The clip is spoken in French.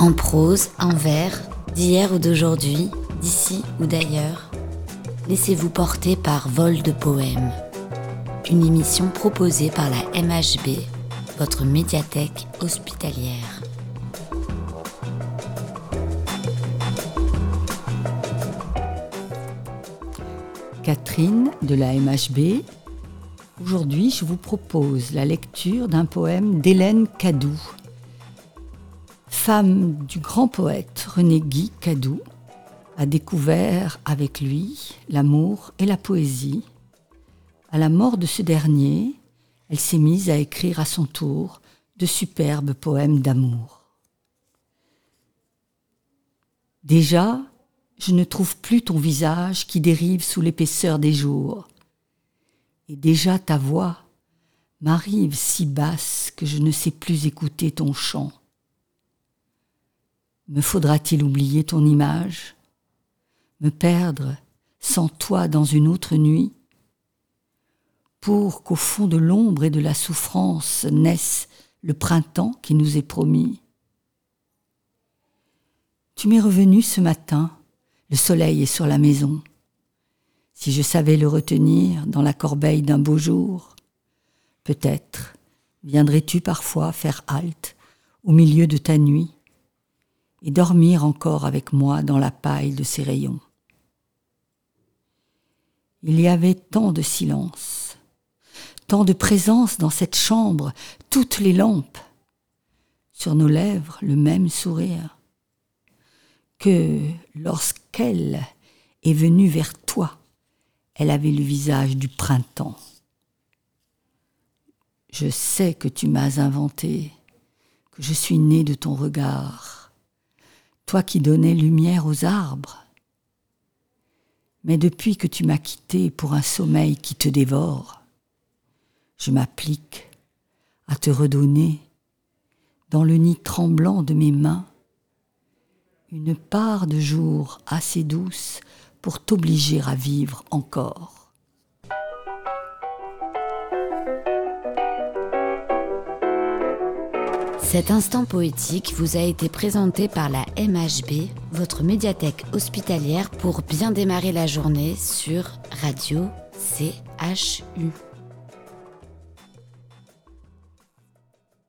En prose, en vers, d'hier ou d'aujourd'hui, d'ici ou d'ailleurs, laissez-vous porter par Vol de Poèmes, une émission proposée par la MHB, votre médiathèque hospitalière. Catherine de la MHB. Aujourd'hui, je vous propose la lecture d'un poème d'Hélène Cadou, femme du grand poète René Guy Cadou, a découvert avec lui l'amour et la poésie. À la mort de ce dernier, elle s'est mise à écrire à son tour de superbes poèmes d'amour. Déjà, je ne trouve plus ton visage qui dérive sous l'épaisseur des jours. Et déjà ta voix m'arrive si basse que je ne sais plus écouter ton chant. Me faudra-t-il oublier ton image? Me perdre sans toi dans une autre nuit? Pour qu'au fond de l'ombre et de la souffrance naisse le printemps qui nous est promis Tu m'es revenu ce matin, le soleil est sur la maison. Si je savais le retenir dans la corbeille d'un beau jour, peut-être viendrais-tu parfois faire halte au milieu de ta nuit et dormir encore avec moi dans la paille de ses rayons. Il y avait tant de silence, tant de présence dans cette chambre, toutes les lampes, sur nos lèvres le même sourire, que lorsqu'elle est venue vers toi, elle avait le visage du printemps. Je sais que tu m'as inventé, que je suis né de ton regard toi qui donnais lumière aux arbres. Mais depuis que tu m'as quitté pour un sommeil qui te dévore, je m'applique à te redonner, dans le nid tremblant de mes mains, une part de jour assez douce pour t'obliger à vivre encore. Cet instant poétique vous a été présenté par la MHB, votre médiathèque hospitalière pour bien démarrer la journée sur Radio CHU.